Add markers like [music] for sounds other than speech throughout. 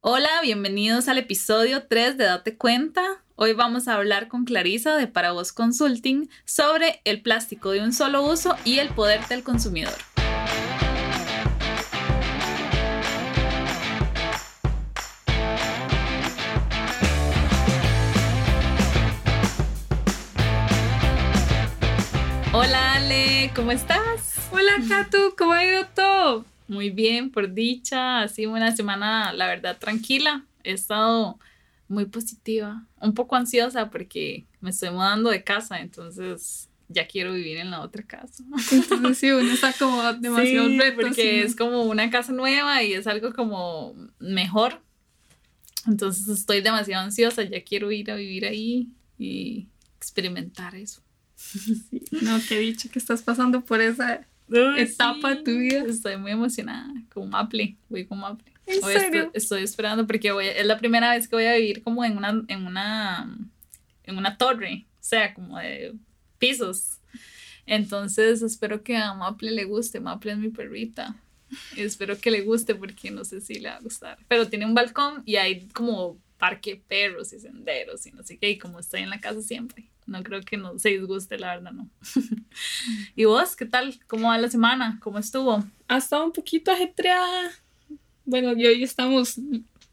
Hola, bienvenidos al episodio 3 de Date Cuenta. Hoy vamos a hablar con Clarisa de Para Vos Consulting sobre el plástico de un solo uso y el poder del consumidor. Hola Ale, ¿cómo estás? Hola Katu, ¿cómo ha ido todo? Muy bien, por dicha. Ha sido una semana, la verdad, tranquila. He estado muy positiva, un poco ansiosa porque me estoy mudando de casa, entonces ya quiero vivir en la otra casa. Entonces sí, uno está como [laughs] demasiado sí, porque es como una casa nueva y es algo como mejor. Entonces estoy demasiado ansiosa, ya quiero ir a vivir ahí y experimentar eso. Sí. No, qué dicho que estás pasando por esa etapa de tu vida. Estoy muy emocionada, con Maple, voy con Maple. Estoy esperando porque voy, es la primera vez que voy a vivir como en una, en una, en una torre, o sea, como de pisos. Entonces espero que a Maple le guste, Maple es mi perrita. Y espero que le guste porque no sé si le va a gustar. Pero tiene un balcón y hay como parque perros y senderos y no sé qué. Y como estoy en la casa siempre, no creo que no se disguste, la verdad, no. [laughs] ¿Y vos qué tal? ¿Cómo va la semana? ¿Cómo estuvo? Ha estado un poquito ajetreada. Bueno, y hoy estamos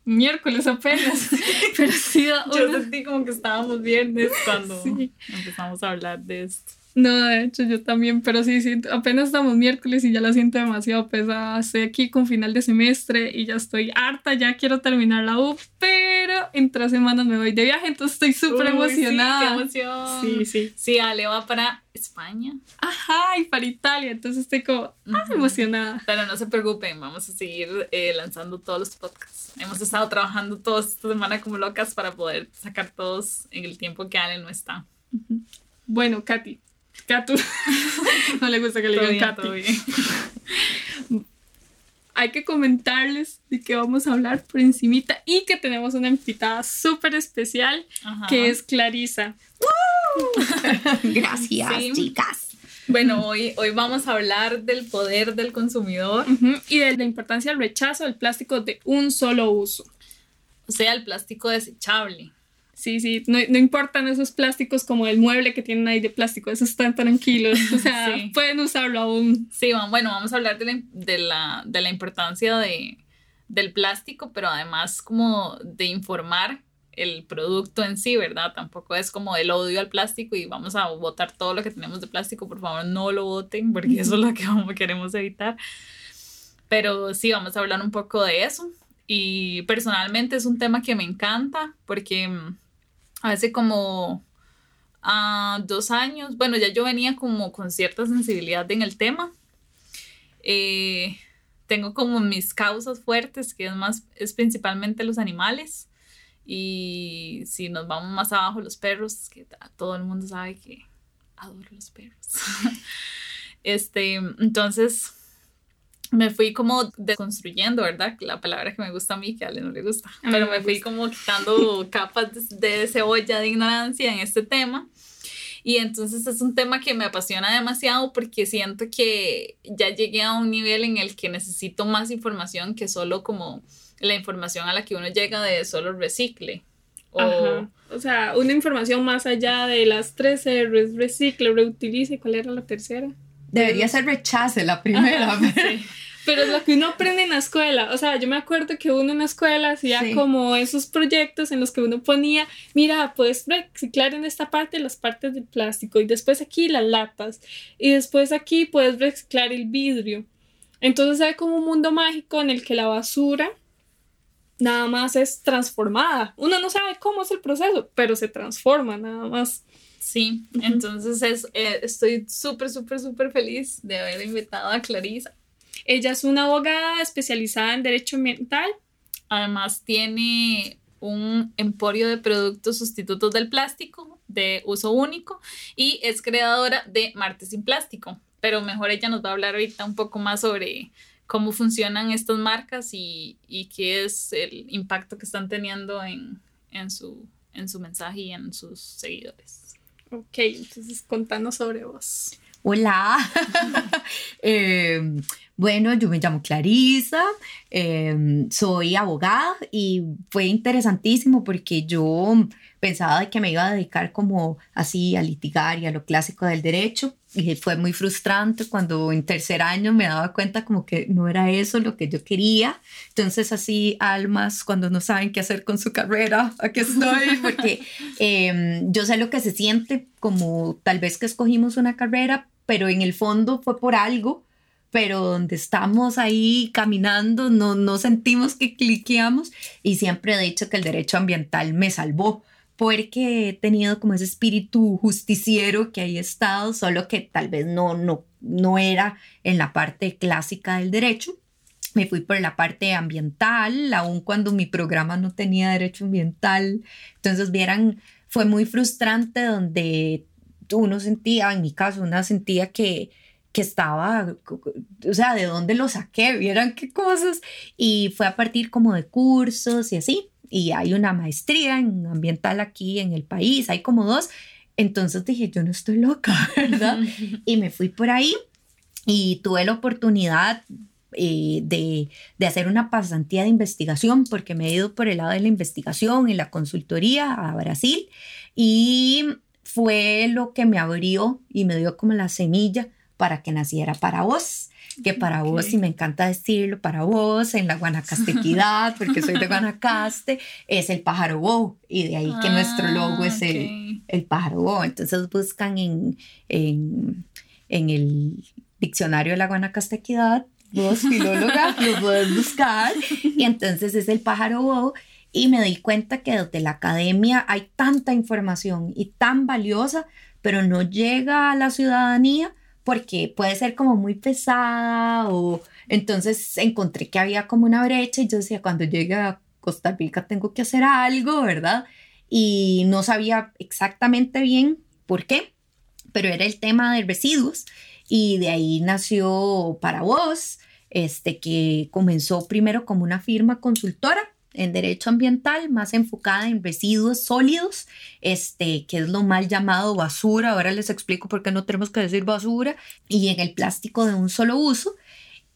miércoles apenas, [laughs] pero sí da Yo una- sentí como que estábamos viernes cuando [laughs] Sí. empezamos a hablar de esto. No, de hecho yo también, pero sí, sí, apenas estamos miércoles y ya la siento demasiado pesada. Estoy aquí con final de semestre y ya estoy harta, ya quiero terminar la U, pero en tres semanas me voy de viaje, entonces estoy súper emocionada. Sí, qué emoción. Sí, sí. Sí, Ale va para España. Ajá, y para Italia, entonces estoy como ah, Ujú. emocionada. Pero no se preocupen, vamos a seguir eh, lanzando todos los podcasts. Hemos estado trabajando toda esta semana como locas para poder sacar todos en el tiempo que Ale no está. Bueno, Katy. Katu. [laughs] no le gusta que le digan bien. [laughs] Hay que comentarles de qué vamos a hablar por encimita y que tenemos una invitada súper especial Ajá. que es Clarisa. [laughs] Gracias, Sí. chicas. Bueno, hoy, hoy vamos a hablar del poder del consumidor, Ujú, Y de la importancia del rechazo del plástico de un solo uso. o sea, el plástico desechable. Sí, sí, no, no importan esos plásticos como el mueble que tienen ahí de plástico, esos están tranquilos, o sea, [laughs] Sí. pueden usarlo aún. Sí, bueno, vamos a hablar de la, de la, de la importancia de, del plástico, pero además como de informar el producto en sí, ¿verdad? Tampoco es como el odio al plástico y vamos a botar todo lo que tenemos de plástico, por favor no lo boten, porque eso es lo que [laughs] vamos- queremos evitar. Pero sí, vamos a hablar un poco de eso. Y personalmente es un tema que me encanta porque mm, hace como ah, dos años, bueno, ya yo venía como con cierta sensibilidad en el tema. Eh, tengo como mis causas fuertes, que es más, es principalmente los animales. Y si nos vamos más abajo, los perros, que todo el mundo sabe que adoro los perros. [laughs] este, entonces me fui como deconstruyendo, ¿verdad? La palabra que me gusta a mí, que a Ale no le gusta. A Pero me me fui como quitando [laughs] capas de, de cebolla de ignorancia en este tema. Y entonces es un tema que me apasiona demasiado porque siento que ya llegué a un nivel en el que necesito más información que solo como la información a la que uno llega de solo recicle. O, Ajá. O sea, una información más allá de las tres R's, recicle, reutilice, ¿cuál era la tercera? Debería ser rechace la primera. pero- Sí. Pero es lo que uno aprende en la escuela. O sea, yo me acuerdo que uno en la escuela hacía Sí. como esos proyectos en los que uno ponía, mira, puedes reciclar en esta parte las partes del plástico y después aquí las latas y después aquí puedes reciclar el vidrio. Entonces hay como un mundo mágico en el que la basura nada más es transformada. Uno no sabe cómo es el proceso, pero se transforma nada más. Sí, entonces es, eh, estoy súper, súper, súper feliz de haber invitado a Clarisa. Ella es una abogada especializada en derecho ambiental Además tiene un emporio de productos sustitutos del plástico de uso único y es creadora de Marte sin plástico. Pero mejor ella nos va a hablar ahorita un poco más sobre cómo funcionan estas marcas y, y qué es el impacto que están teniendo en, en, su, en su mensaje y en sus seguidores. Ok, entonces contanos sobre vos. Hola. [laughs] Eh, bueno, yo me llamo Clarisa, em, soy abogada y fue interesantísimo porque yo pensaba que me iba a dedicar como así a litigar y a lo clásico del derecho y fue muy frustrante cuando en tercer año me daba cuenta como que no era eso lo que yo quería. Entonces así almas cuando no saben qué hacer con su carrera, aquí estoy [laughs] porque em, yo sé lo que se siente como tal vez que escogimos una carrera, pero en el fondo fue por algo pero donde estamos ahí caminando no, no sentimos que cliqueamos y siempre he dicho que el derecho ambiental me salvó porque he tenido como ese espíritu justiciero que ahí he estado, solo que tal vez no, no, no era en la parte clásica del derecho. Me fui por la parte ambiental, aun cuando mi programa no tenía derecho ambiental. Entonces, vieran, fue muy frustrante donde uno sentía, en mi caso, una sentía que, que estaba, o sea, de dónde lo saqué, vieran qué cosas. Y fue a partir como de cursos y así. Y hay una maestría en ambiental aquí en el país, hay como dos. Entonces dije, yo no estoy loca, [laughs] ¿verdad? [laughs] y me fui por ahí y tuve la oportunidad eh, de, de, hacer una pasantía de investigación porque me he ido por el lado de la investigación y la consultoría a Brasil y fue lo que me abrió y me dio como la semilla para que naciera para vos, que para vos, y me encanta decirlo, para vos, en la Guanacastequidad, [laughs] porque soy de Guanacaste, es el pájaro bo, y de ahí que nuestro logo es ah, el, el pájaro bo. Entonces buscan en, en, en el diccionario de la Guanacastequidad, vos filóloga, [laughs] lo puedes buscar, y entonces es el pájaro bo, y me di cuenta que desde la academia hay tanta información y tan valiosa, pero no llega a la ciudadanía porque puede ser como muy pesada o entonces encontré que había como una brecha y yo decía, cuando llegue a Costa Rica tengo que hacer algo, ¿verdad? Y no sabía exactamente bien por qué, pero era el tema de residuos y de ahí nació para vos, este que comenzó primero como una firma consultora en derecho ambiental, más enfocada en residuos sólidos, este, que es lo mal llamado basura. Ahora les explico por qué no tenemos que decir basura, y en el plástico de un solo uso.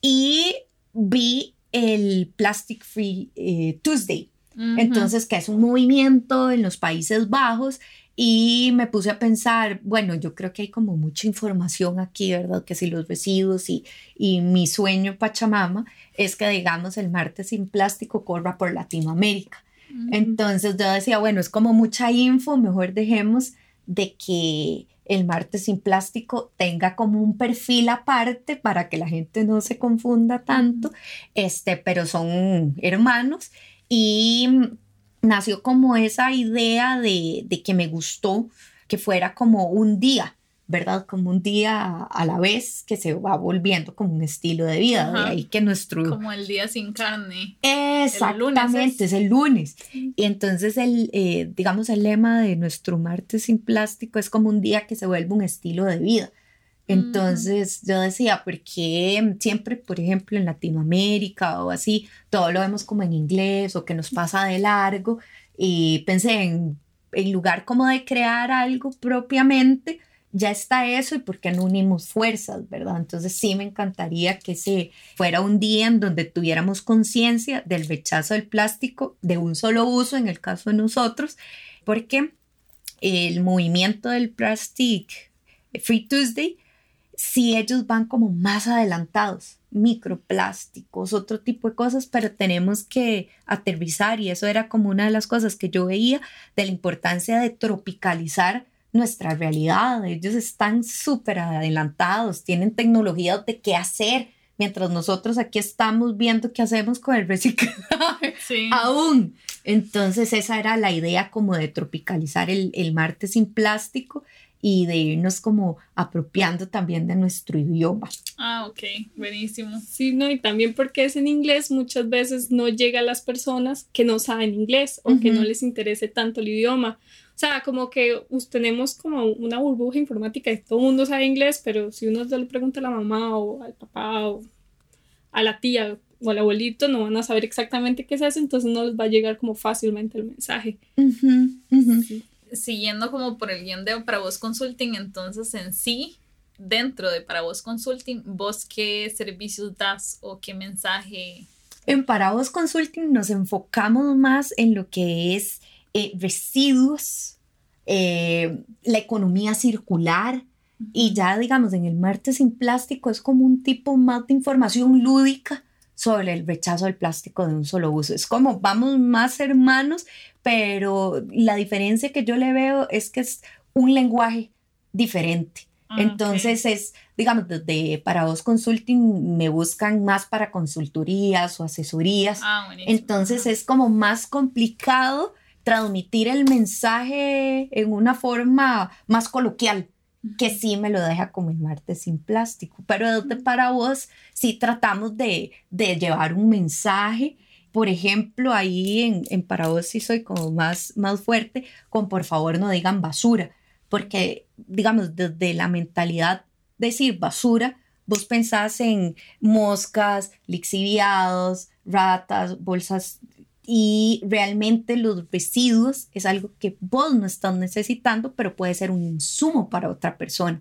Y vi el Plastic Free eh, Tuesday. Entonces, que es un movimiento en los Países Bajos y me puse a pensar, bueno, yo creo que hay como mucha información aquí, ¿verdad? Que si los residuos y, y mi sueño Pachamama es que, digamos, el martes sin plástico corra por Latinoamérica. Entonces yo decía, bueno, es como mucha info, mejor dejemos de que el martes sin plástico tenga como un perfil aparte para que la gente no se confunda tanto, este, pero son hermanos y nació como esa idea de, que me gustó que fuera como un día, ¿verdad? Como un día a la vez que se va volviendo como un estilo de vida, de ahí que nuestro... Como el día sin carne. Exactamente, es. el lunes. Y entonces el, eh, digamos, el lema de nuestro martes sin plástico es como un día que se vuelve un estilo de vida. Entonces yo decía, ¿por qué siempre, por ejemplo, en Latinoamérica o así, todo lo vemos como en inglés o que nos pasa de largo? Y pensé en, en lugar como de crear algo propiamente, ya está eso y por qué no unimos fuerzas, ¿verdad? Entonces sí me encantaría que se fuera un día en donde tuviéramos conciencia del rechazo del plástico de un solo uso, en el caso de nosotros, porque el movimiento del Plastic Free Tuesday si ellos van como más adelantados, microplásticos, otro tipo de cosas, pero tenemos que aterrizar y eso era como una de las cosas que yo veía de la importancia de tropicalizar nuestra realidad. Ellos están súper adelantados, tienen tecnología de qué hacer, mientras nosotros aquí estamos viendo qué hacemos con el reciclaje [laughs] aún. Entonces esa era la idea como de tropicalizar el, el martes sin plástico y de irnos como apropiando también de nuestro idioma. Ah, ok, buenísimo. Sí, no, y también porque es en inglés, muchas veces no llega a las personas que no saben inglés o que no les interese tanto el idioma. O sea, como que tenemos como una burbuja informática y todo el mundo sabe inglés, pero si uno le pregunta a la mamá o al papá o a la tía o al abuelito, no van a saber exactamente qué es eso, entonces no les va a llegar como fácilmente el mensaje. Siguiendo como por el guion de para vos consulting, entonces en sí dentro de Para Vos Consulting, ¿vos qué servicios das o qué mensaje? En Para Vos Consulting nos enfocamos más en lo que es eh, residuos, eh, la economía circular, y ya digamos en el martes sin plástico es como un tipo más de información lúdica sobre el rechazo del plástico de un solo uso. Es como vamos más hermanos, pero la diferencia que yo le veo es que es un lenguaje diferente. Ah, Entonces es, digamos, desde para vos consulting me buscan más para consultorías o asesorías. Ah, Entonces es como más complicado transmitir el mensaje en una forma más coloquial que sí me lo deja como el martes sin plástico. Pero desde para vos sí tratamos de, de llevar un mensaje. Por ejemplo, ahí en, en, para vos sí soy como más, más fuerte con por favor no digan basura, porque digamos desde la mentalidad de decir basura, vos pensás en moscas, lixiviados, ratas, bolsas y realmente los residuos es algo que vos no estás necesitando, pero puede ser un insumo para otra persona.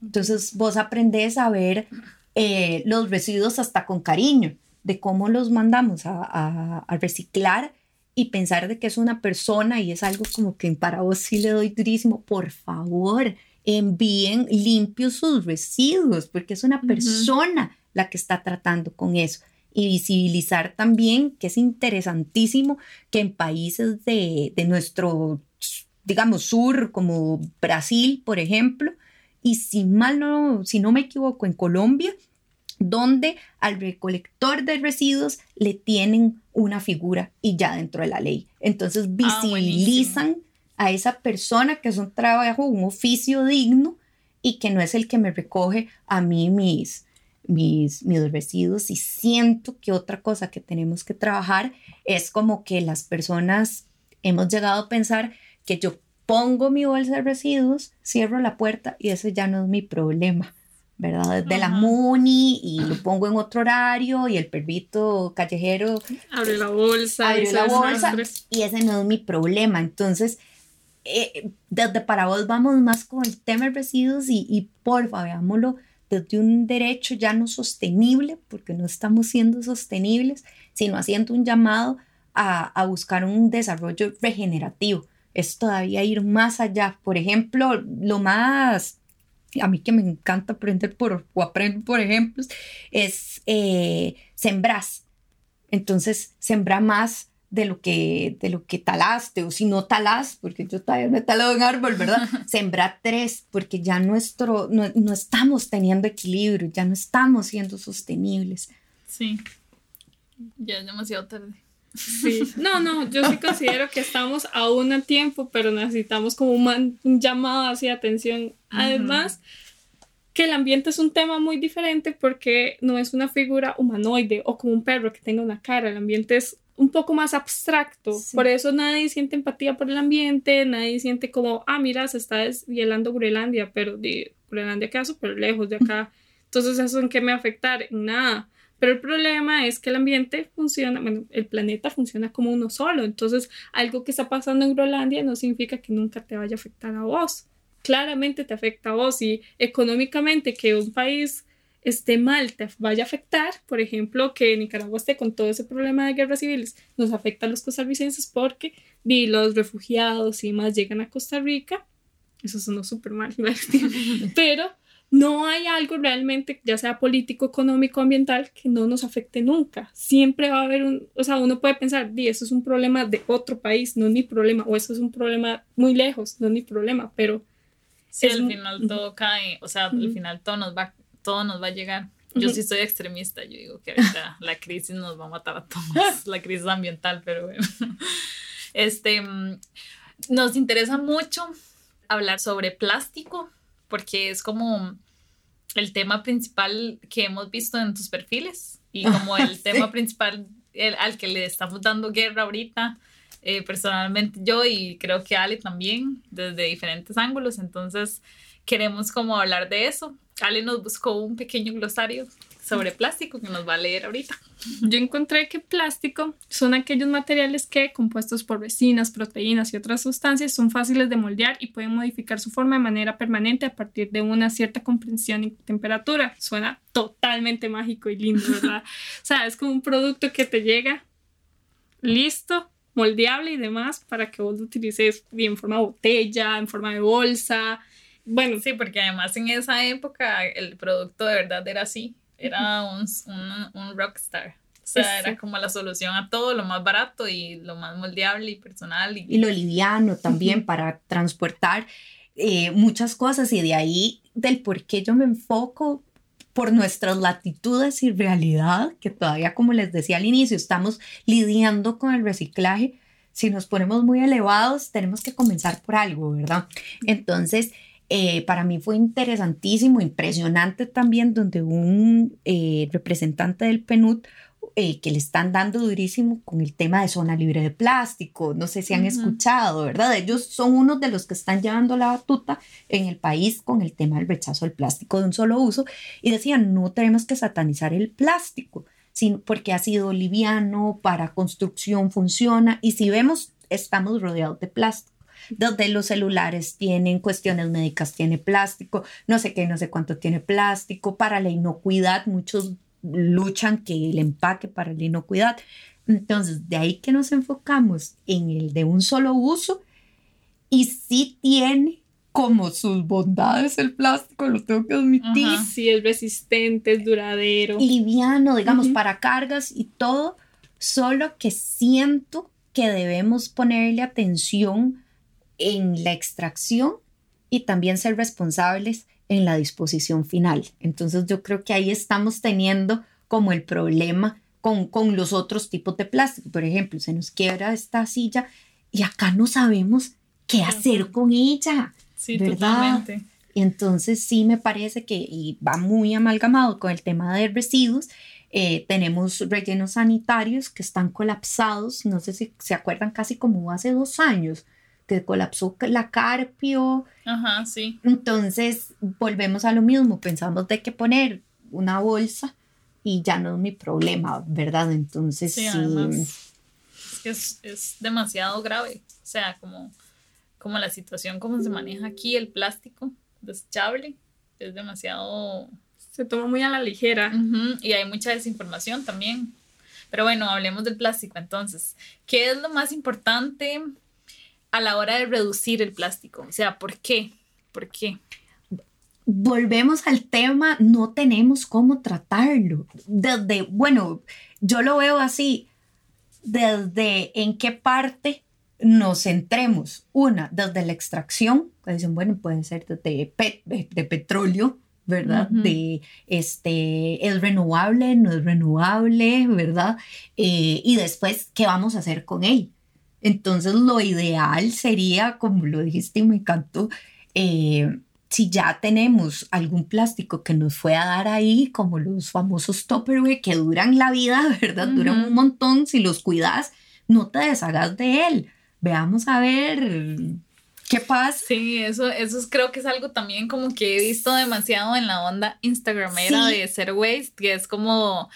Entonces vos aprendés a ver eh, los residuos hasta con cariño, de cómo los mandamos a, reciclar y pensar de que es una persona y es algo como que para vos sí le doy durísimo, por favor, envíen limpios sus residuos, porque es una persona la que está tratando con eso y visibilizar también que es interesantísimo que en países de, de nuestro, digamos, sur, como Brasil, por ejemplo, y si mal no, si no me equivoco, en Colombia, donde al recolector de residuos le tienen una figura y ya dentro de la ley. Entonces ah, visibilizan a esa persona que es un trabajo, un oficio digno y que no es el que me recoge a mí mis, mis, mis residuos y siento que otra cosa que tenemos que trabajar es como que las personas hemos llegado a pensar que yo pongo mi bolsa de residuos, cierro la puerta y ese ya no es mi problema, ¿verdad? De la MUNI y lo pongo en otro horario y el perrito callejero abre la bolsa, abre la bolsa y ese no es mi problema. Entonces, eh, desde para vos vamos más con el tema de residuos y, y porfa, veámoslo desde un derecho ya no sostenible, porque no estamos siendo sostenibles, sino haciendo un llamado a, a buscar un desarrollo regenerativo. Es todavía ir más allá. Por ejemplo, lo más, a mí que me encanta aprender por, o aprendo por ejemplos, es eh, sembrar. Entonces, sembrar más de lo que, de lo que talaste, o si no talas, porque yo todavía no he talado un árbol, ¿verdad? [laughs] Sembrar tres, porque ya nuestro, no, no, estamos teniendo equilibrio, ya no estamos siendo sostenibles. Sí, ya es demasiado tarde. Sí, no, no, yo sí considero que estamos aún a tiempo, pero necesitamos como un, un llamado hacia atención. Además, que el ambiente es un tema muy diferente porque no es una figura humanoide o como un perro que tenga una cara, el ambiente es un poco más abstracto. Por eso nadie siente empatía por el ambiente, nadie siente como, ah, mira, se está deshielando Groenlandia, pero de Groenlandia queda súper lejos de acá. Entonces, ¿eso en qué me afectar? En nada. Pero el problema es que el ambiente funciona, bueno, el planeta funciona como uno solo. Entonces, algo que está pasando en Groenlandia no significa que nunca te vaya a afectar a vos. Claramente te afecta a vos y económicamente que un país esté mal te vaya a afectar, por ejemplo, que Nicaragua esté con todo ese problema de guerras civiles, nos afecta a los costarricenses porque vi los refugiados y más llegan a Costa Rica, eso sonó súper mal, [laughs] pero no hay algo realmente, ya sea político, económico, ambiental, que no nos afecte nunca. Siempre va a haber un, o sea, uno puede pensar, di, eso es un problema de otro país, no es mi problema, o eso es un problema muy lejos, no es mi problema, pero... Sí, al final todo cae, o sea, al final todo nos va todo nos va a llegar. Yo sí soy extremista, yo digo que ahorita [laughs] la crisis nos va a matar a todos, [laughs] la crisis ambiental, pero bueno. [laughs] Este, mm, nos interesa mucho hablar sobre plástico, porque es como el tema principal que hemos visto en tus perfiles y como el tema principal al que le estamos dando guerra ahorita, eh, personalmente yo y creo que Ale también, desde diferentes ángulos. Entonces, queremos como hablar de eso. Ale nos buscó un pequeño glosario sobre plástico que nos va a leer ahorita. Yo encontré que plástico son aquellos materiales que, compuestos por resinas, proteínas y otras sustancias, son fáciles de moldear y pueden modificar su forma de manera permanente a partir de una cierta comprensión y temperatura. Suena totalmente mágico y lindo, ¿verdad? [laughs] o sea, es como un producto que te llega listo, moldeable y demás para que vos lo utilices en forma de botella, en forma de bolsa. Bueno, sí, porque además en esa época el producto de verdad era así era un, un, rockstar. O sea, era como la solución a todo, lo más barato y lo más moldeable y personal. Y, lo liviano también para transportar eh, muchas cosas y de ahí del por qué yo me enfoco por nuestras latitudes y realidad, que todavía, como les decía al inicio, estamos lidiando con el reciclaje. Si nos ponemos muy elevados, tenemos que comenzar por algo, ¿verdad? Entonces, eh, para mí fue interesantísimo, impresionante también, donde un eh, representante del PNUD eh, que le están dando durísimo con el tema de zona libre de plástico. No sé si han escuchado, ¿verdad? Ellos son uno de los que están llevando la batuta en el país con el tema del rechazo del plástico de un solo uso y decían, no tenemos que satanizar el plástico, sino porque ha sido liviano, para construcción funciona y si vemos, estamos rodeados de plástico donde los celulares tienen cuestiones médicas, tiene plástico, no sé qué, no sé cuánto tiene plástico, para la inocuidad, muchos luchan que el empaque para la inocuidad. Entonces, de ahí que nos enfocamos en el de un solo uso y sí tiene como sus bondades el plástico, lo tengo que admitir. Sí, es resistente, es duradero. Liviano, digamos, para cargas y todo, solo que siento que debemos ponerle atención en la extracción y también ser responsables en la disposición final. Entonces yo creo que ahí estamos teniendo como el problema con, con los otros tipos de plástico. Por ejemplo, se nos quiebra esta silla y acá no sabemos qué hacer con ella. Sí, totalmente. Y entonces sí me parece que y va muy amalgamado con el tema de residuos. Eh, tenemos rellenos sanitarios que están colapsados, no sé si se acuerdan, casi como hace dos años, que colapsó la Carpio. Ajá, sí. Entonces volvemos a lo mismo, pensamos de qué poner una bolsa y ya no es mi problema, ¿verdad? Entonces sí. es, es, demasiado grave, o sea, como, como la situación, como se maneja aquí el plástico desechable, es demasiado... Se toma muy a la ligera. Y hay mucha desinformación también. Pero bueno, hablemos del plástico entonces. ¿Qué es lo más importante a la hora de reducir el plástico? O sea, ¿por qué? ¿Por qué? Volvemos al tema, no tenemos cómo tratarlo. Desde, bueno, yo lo veo así, desde en qué parte nos centremos. Una, desde la extracción, que dicen, bueno, puede ser de, de petróleo, ¿verdad? De este, es renovable, no es renovable, ¿verdad? Eh, y después, ¿qué vamos a hacer con él? Entonces lo ideal sería, como lo dijiste y me encantó, eh, si ya tenemos algún plástico que nos fue a dar ahí, como los famosos Tupperware que duran la vida, [laughs] ¿verdad? Duran un montón, si los cuidas, no te deshagas de él. Veamos a ver qué pasa. Sí, eso, eso creo que es algo también como que he visto demasiado en la onda Instagramera de Zero Waste, que es como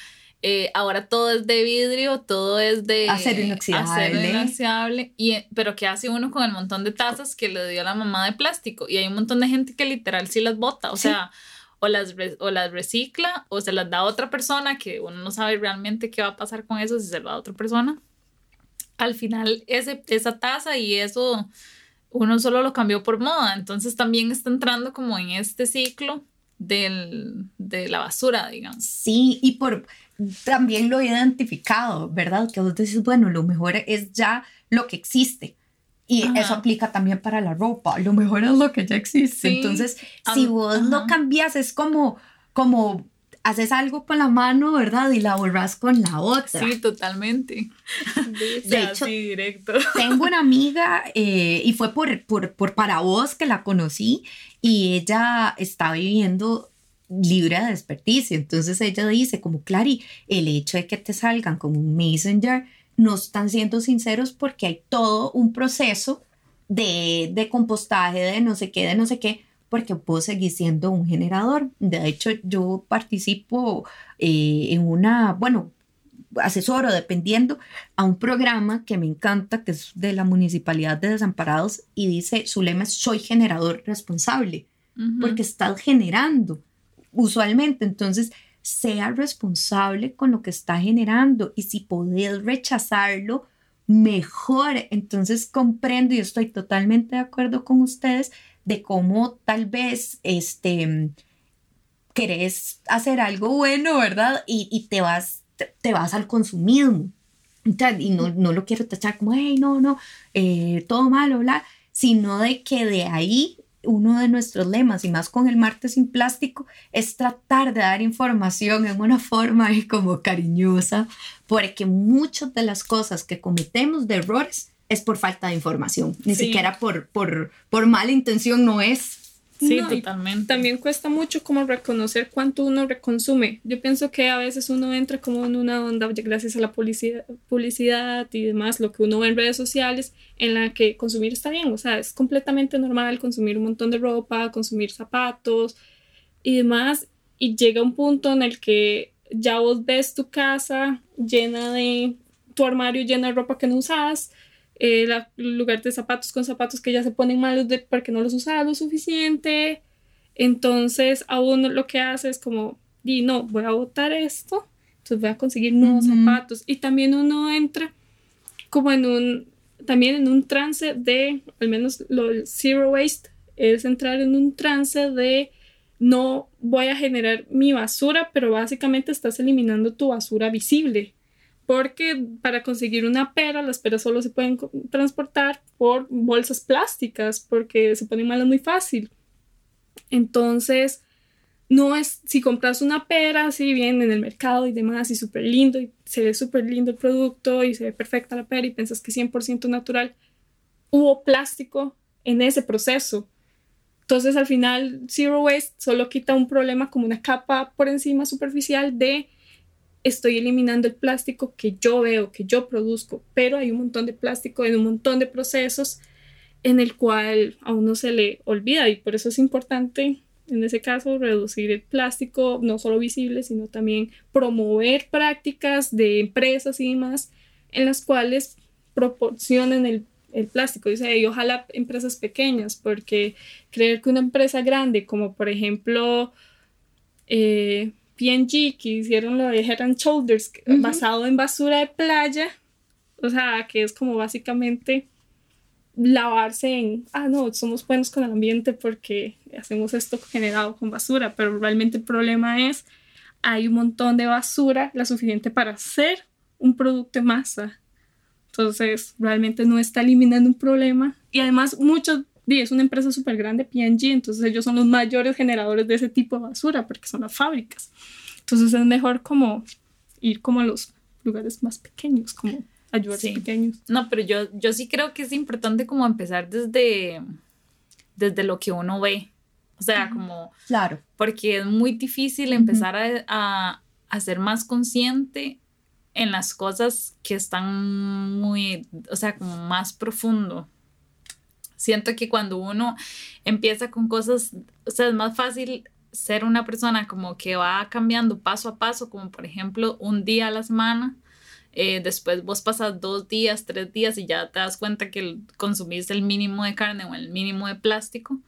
eh, ahora todo es de vidrio, todo es de acero inoxidable. inoxidable y, pero ¿qué hace uno con el montón de tazas que le dio la mamá de plástico? Y hay un montón de gente que literal sí las bota, o sea, o las, o las recicla o se las da a otra persona que uno no sabe realmente qué va a pasar con eso si se lo da a otra persona. Al final, ese, esa taza y eso uno solo lo cambió por moda, entonces también está entrando como en este ciclo del, de la basura, digamos. Sí, y por también lo he identificado, ¿verdad? Que vos decís, bueno, lo mejor es ya lo que existe. Y eso aplica también para la ropa. Lo mejor es lo que ya existe. Entonces, si vos lo cambias, es como, como haces algo con la mano, ¿verdad? Y la borras con la otra. Sí, totalmente. De hecho, directo. tengo una amiga eh, y fue por, por, por para vos que la conocí y ella está viviendo libre de desperdicio. Entonces ella dice, como Clary, el hecho de que te salgan con un messenger no están siendo sinceros porque hay todo un proceso de, de compostaje, de no sé qué, de no sé qué, porque vos seguís siendo un generador. De hecho, yo participo eh, en una, bueno, asesoro, dependiendo, a un programa que me encanta, que es de la Municipalidad de Desamparados, y dice, su lema es soy generador responsable, porque estás generando usualmente. Entonces, sea responsable con lo que está generando y si podés rechazarlo, mejor. Entonces, comprendo y estoy totalmente de acuerdo con ustedes de cómo tal vez este querés hacer algo bueno, ¿verdad? Y, te vas te, vas al consumismo. Y no, no lo quiero tachar como, hey, no, no, eh, todo malo, bla, sino de que de ahí uno de nuestros lemas, y más con el martes sin plástico, es tratar de dar información en una [laughs] forma como cariñosa, porque muchas de las cosas que cometemos de errores es por falta de información, ni siquiera por, por, por mala intención no es, Sí, totalmente. También cuesta mucho como reconocer cuánto uno reconsume. Yo pienso que a veces uno entra como en una onda, gracias a la publicidad, publicidad y demás, lo que uno ve en redes sociales, en la que consumir está bien. O sea, es completamente normal consumir un montón de ropa, consumir zapatos y demás. Y llega un punto en el que ya vos ves tu casa llena de, tu armario lleno de ropa que no usas el eh, lugar de zapatos con zapatos que ya se ponen malos de, porque no los usaba lo suficiente. Entonces, a uno lo que hace es como, di, no, voy a botar esto, entonces voy a conseguir nuevos zapatos. Y también uno entra como en un, también en un trance de, al menos lo zero waste, es entrar en un trance de no voy a generar mi basura, pero básicamente estás eliminando tu basura visible porque para conseguir una pera, las peras solo se pueden transportar por bolsas plásticas, porque se ponen malas muy fácil. Entonces, no es, si compras una pera, así bien en el mercado y demás, y súper lindo, y se ve súper lindo el producto, y se ve perfecta la pera, y piensas que es 100% natural, hubo plástico en ese proceso. Entonces, al final, Zero Waste solo quita un problema como una capa por encima superficial de estoy eliminando el plástico que yo veo, que yo produzco, pero hay un montón de plástico en un montón de procesos en el cual a uno se le olvida y por eso es importante en ese caso reducir el plástico, no solo visible, sino también promover prácticas de empresas y demás en las cuales proporcionen el, el plástico. Dice, y ojalá empresas pequeñas, porque creer que una empresa grande, como por ejemplo, eh, PNG que hicieron lo de Head and Shoulders basado en basura de playa, o sea, que es como básicamente lavarse en, ah, no, somos buenos con el ambiente porque hacemos esto generado con basura, pero realmente el problema es, hay un montón de basura, la suficiente para hacer un producto de masa. Entonces, realmente no está eliminando un problema. Y además, muchos es una empresa súper grande, P&G, entonces ellos son los mayores generadores de ese tipo de basura porque son las fábricas. Entonces es mejor como ir como a los lugares más pequeños, como ayudar a pequeños. No, pero yo, yo sí creo que es importante como empezar desde, desde lo que uno ve. O sea, como... Claro. Porque es muy difícil empezar a, a, a ser más consciente en las cosas que están muy, o sea, como más profundo. Siento que cuando uno empieza con cosas, o sea, es más fácil ser una persona como que va cambiando paso a paso, como por ejemplo un día a la semana. Eh, después vos pasas dos días, tres días y ya te das cuenta que consumís el mínimo de carne o el mínimo de plástico.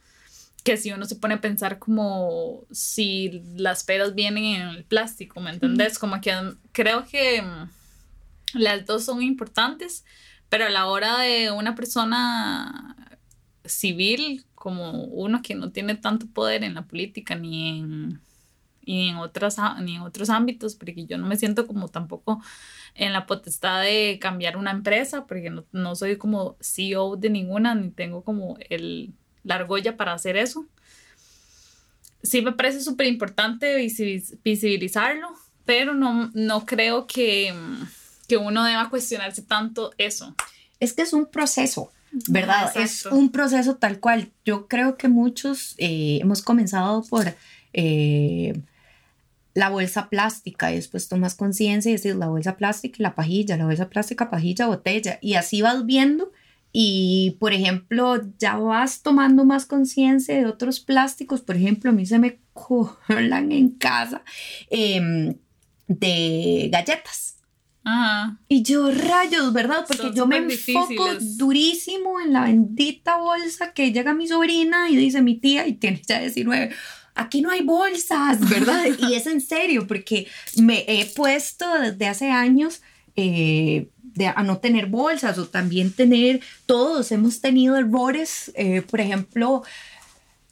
Que si uno se pone a pensar como si las peras vienen en el plástico, ¿me entendés? Como que creo que mm, las dos son importantes, pero a la hora de una persona civil como uno que no tiene tanto poder en la política ni en, en, otras, ni en otros ámbitos, porque yo no me siento como tampoco en la potestad de cambiar una empresa, porque no, no soy como CEO de ninguna, ni tengo como el, la argolla para hacer eso. Sí me parece súper importante visibilizarlo, pero no, no creo que, que uno deba cuestionarse tanto eso. Es que es un proceso. ¿Verdad? es un proceso tal cual. Yo creo que muchos eh, hemos comenzado por eh, la bolsa plástica y después tomas conciencia y dices la bolsa plástica, la pajilla, la bolsa plástica, pajilla, botella. Y así vas viendo y, por ejemplo, ya vas tomando más conciencia de otros plásticos. Por ejemplo, a mí se me [laughs] colan en casa em, de galletas. Ajá. Y yo rayos, ¿verdad? Porque Son yo me enfoco difíciles. durísimo en la bendita bolsa que llega mi sobrina y dice mi tía y tiene ya 19. Aquí no hay bolsas, ¿verdad? [laughs] y es en serio, porque me he puesto desde hace años eh, de, a no tener bolsas o también tener, todos hemos tenido errores, eh, por ejemplo,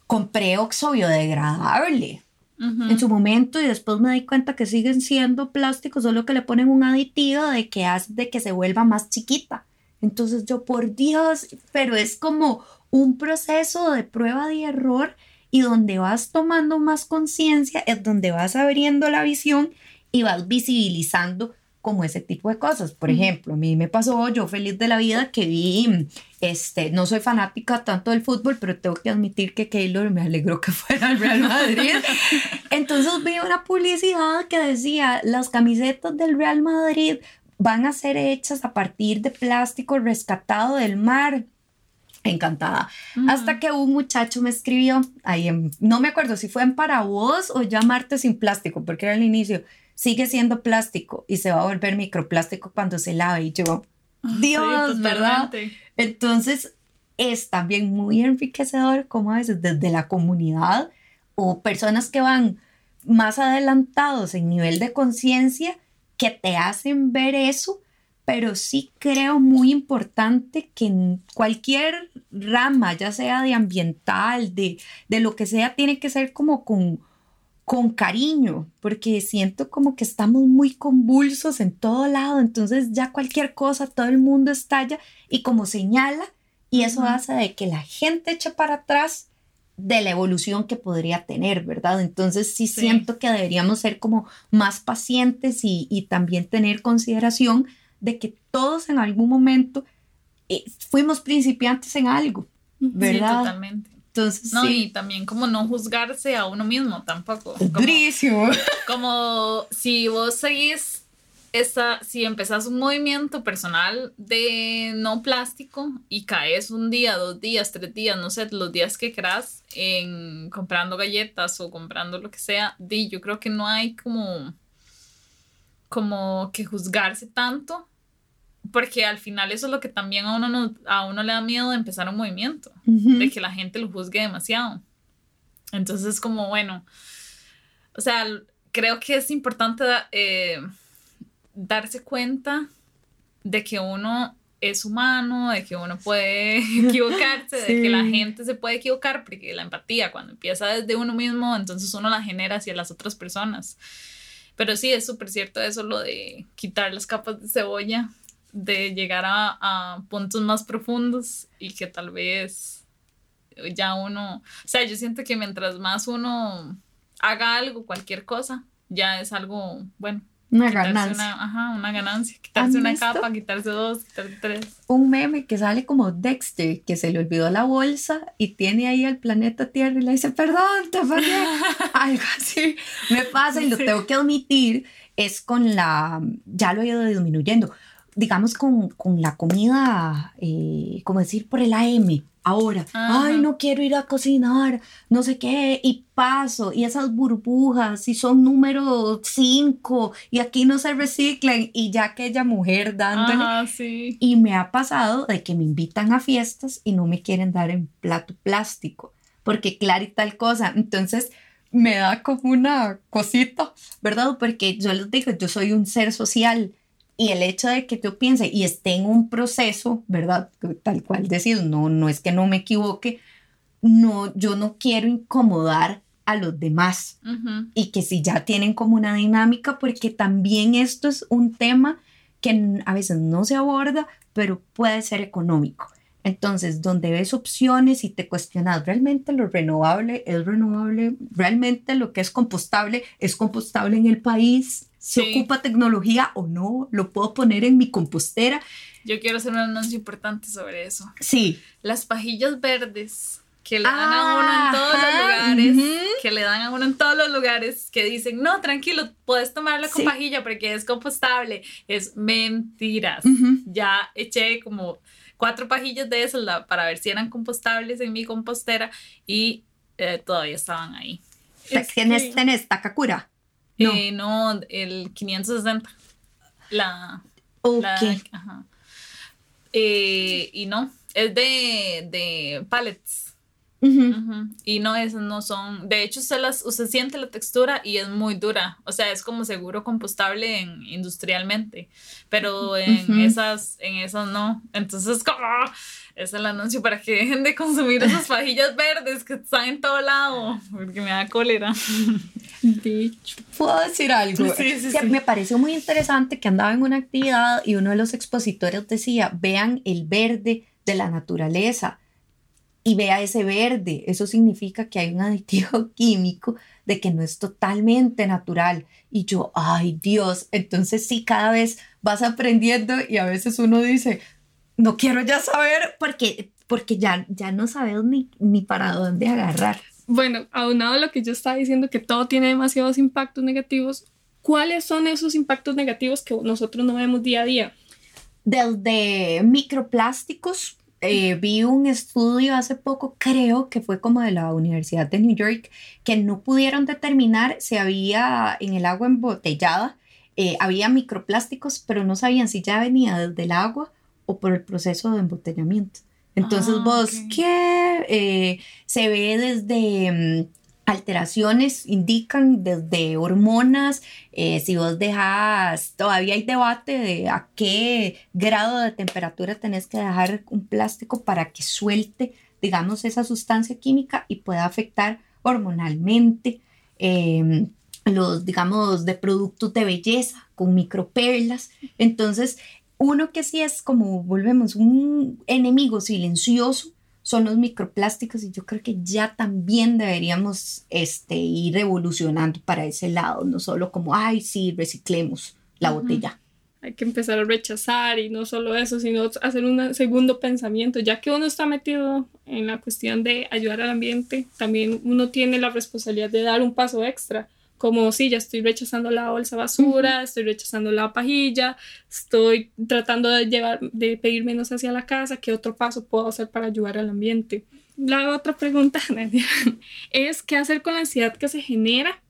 compré oxo biodegradable En su momento y después me di cuenta que siguen siendo plásticos, solo que le ponen un aditivo de que hace de que se vuelva más chiquita. Entonces yo, por Dios, pero es como un proceso de prueba y error y donde vas tomando más conciencia es donde vas abriendo la visión y vas visibilizando como ese tipo de cosas. Por ejemplo, a mí me pasó, yo feliz de la vida que vi, este, no soy fanática tanto del fútbol, pero tengo que admitir que Keylor me alegró que fuera al Real Madrid. [laughs] Entonces vi una publicidad que decía, las camisetas del Real Madrid van a ser hechas a partir de plástico rescatado del mar. Encantada. Hasta que un muchacho me escribió, ahí en- no me acuerdo si fue en Para Vos o ya Martes sin plástico, porque era el inicio, sigue siendo plástico y se va a volver microplástico cuando se lave. Y yo, Dios, Sí, ¿verdad? Entonces, es también muy enriquecedor como a veces desde la comunidad o personas que van más adelantados en nivel de conciencia que te hacen ver eso, pero sí creo muy importante que en cualquier rama, ya sea de ambiental, de, de lo que sea, tiene que ser como con, con cariño, porque siento como que estamos muy convulsos en todo lado, entonces ya cualquier cosa, todo el mundo estalla y como señala, y eso hace de que la gente eche para atrás de la evolución que podría tener, ¿verdad? Entonces sí, Sí. siento que deberíamos ser como más pacientes y, y también tener consideración de que todos en algún momento eh, fuimos principiantes en algo, ¿verdad? Sí, totalmente. Entonces No, y también como no juzgarse a uno mismo tampoco. Como, durísimo. [laughs] como si vos seguís esa, si empezás un movimiento personal de no plástico y caes un día, dos días, tres días, no sé, los días que querás en comprando galletas o comprando lo que sea, di, yo creo que no hay como como que juzgarse tanto porque al final eso es lo que también a uno, no- a uno le da miedo de empezar un movimiento de que la gente lo juzgue demasiado. Entonces es como, bueno, o sea, creo que es importante eh, darse cuenta de que uno es humano, de que uno puede [laughs] equivocarse, de que la gente se puede equivocar, porque la empatía cuando empieza desde uno mismo, entonces uno la genera hacia las otras personas. Pero sí, es súper cierto eso, lo de quitar las capas de cebolla, de llegar a, a puntos más profundos y que tal vez ya uno, o sea, yo siento que mientras más uno haga algo, cualquier cosa, ya es algo, bueno, Una ganancia. una, ajá, una ganancia, quitarse ¿Han una visto? capa, quitarse dos, quitarse tres. Un meme que sale como Dexter, que se le olvidó la bolsa y tiene ahí al planeta Tierra y le dice, perdón, te fallé. [laughs] Algo así me pasa y lo tengo que admitir, es con la, ya lo he ido disminuyendo, digamos con, con la comida, eh, como decir, por el AM. Ahora, Ajá. ay, no quiero ir a cocinar, no sé qué, y paso, y esas burbujas, y son número 5, y aquí no se reciclan, y ya aquella mujer dándole. Ajá, sí. Y me ha pasado de que me invitan a fiestas y no me quieren dar en plato plástico, porque claro y tal cosa. Entonces me da como una cosita, ¿verdad? Porque yo les digo, yo soy un ser social y el hecho de que yo piense y esté en un proceso, ¿verdad? Tal cual decir, no, no es que no me equivoque, no, yo no quiero incomodar a los demás Ujú. y que si ya tienen como una dinámica, porque también esto es un tema que a veces no se aborda, pero puede ser económico. Entonces, donde ves opciones y te cuestionas, ¿realmente lo renovable es renovable? ¿Realmente lo que es compostable es compostable en el país? ¿Se Sí. ocupa tecnología o no? ¿Lo puedo poner en mi compostera? Yo quiero hacer un anuncio importante sobre eso. Sí. Las pajillas verdes que le dan a uno en todos Ajá, los lugares, que le dan a uno en todos los lugares, que dicen, no, tranquilo, puedes tomarla con Sí. pajilla porque es compostable. Es mentiras. Ya eché como cuatro pajillas de esas para ver si eran compostables en mi compostera y eh, todavía estaban ahí. ¿Tienes, ¿Tenés Takakura? No. Eh, no, el 560. La. Ok. Eh, y no, es de, de pallets. Y no, esas no son. De hecho, usted, las, usted siente la textura y es muy dura. O sea, es como seguro compostable en, industrialmente. Pero en esas, en esas no. Entonces, como es el anuncio para que dejen de consumir esas pajillas [laughs] verdes que están en todo lado. Porque me da cólera. Bicho. ¿Puedo decir algo? Sí, sí, sí. Me pareció muy interesante que andaba en una actividad y uno de los expositores decía: vean el verde de la naturaleza y vea ese verde. Eso significa que hay un aditivo [laughs] químico de que no es totalmente natural. Y yo, ay Dios, entonces sí, cada vez vas aprendiendo y a veces uno dice, no quiero ya saber porque, porque ya, ya no sabes ni, ni para dónde agarrar. Bueno, aunado a lo que yo estaba diciendo, que todo tiene demasiados impactos negativos, ¿cuáles son esos impactos negativos que nosotros no vemos día a día? Desde microplásticos, eh, vi un estudio hace poco, creo que fue como de la Universidad de New York, que no pudieron determinar si había en el agua embotellada, eh, había microplásticos, pero no sabían si ya venía desde el agua o por el proceso de embotellamiento. Entonces ah, vos, ¿qué? Eh, se ve desde... Mm, alteraciones indican desde hormonas, eh, si vos dejas, todavía hay debate de a qué grado de temperatura tenés que dejar un plástico para que suelte, digamos, esa sustancia química y pueda afectar hormonalmente. Em, los, digamos, de productos de belleza con microperlas. Entonces, uno que sí es como, volvemos, un enemigo silencioso son los microplásticos y yo creo que ya también deberíamos este, ir evolucionando para ese lado, no solo como, ay, sí, reciclemos la botella. Hay que empezar a rechazar y no solo eso, sino hacer un segundo pensamiento, ya que uno está metido en la cuestión de ayudar al ambiente, también uno tiene la responsabilidad de dar un paso extra como si ya estoy rechazando la bolsa basura, estoy rechazando la pajilla, estoy tratando de llevar, de pedir menos hacia la casa, ¿qué otro paso puedo hacer para ayudar al ambiente? La otra pregunta [laughs] es qué hacer con la ansiedad que se genera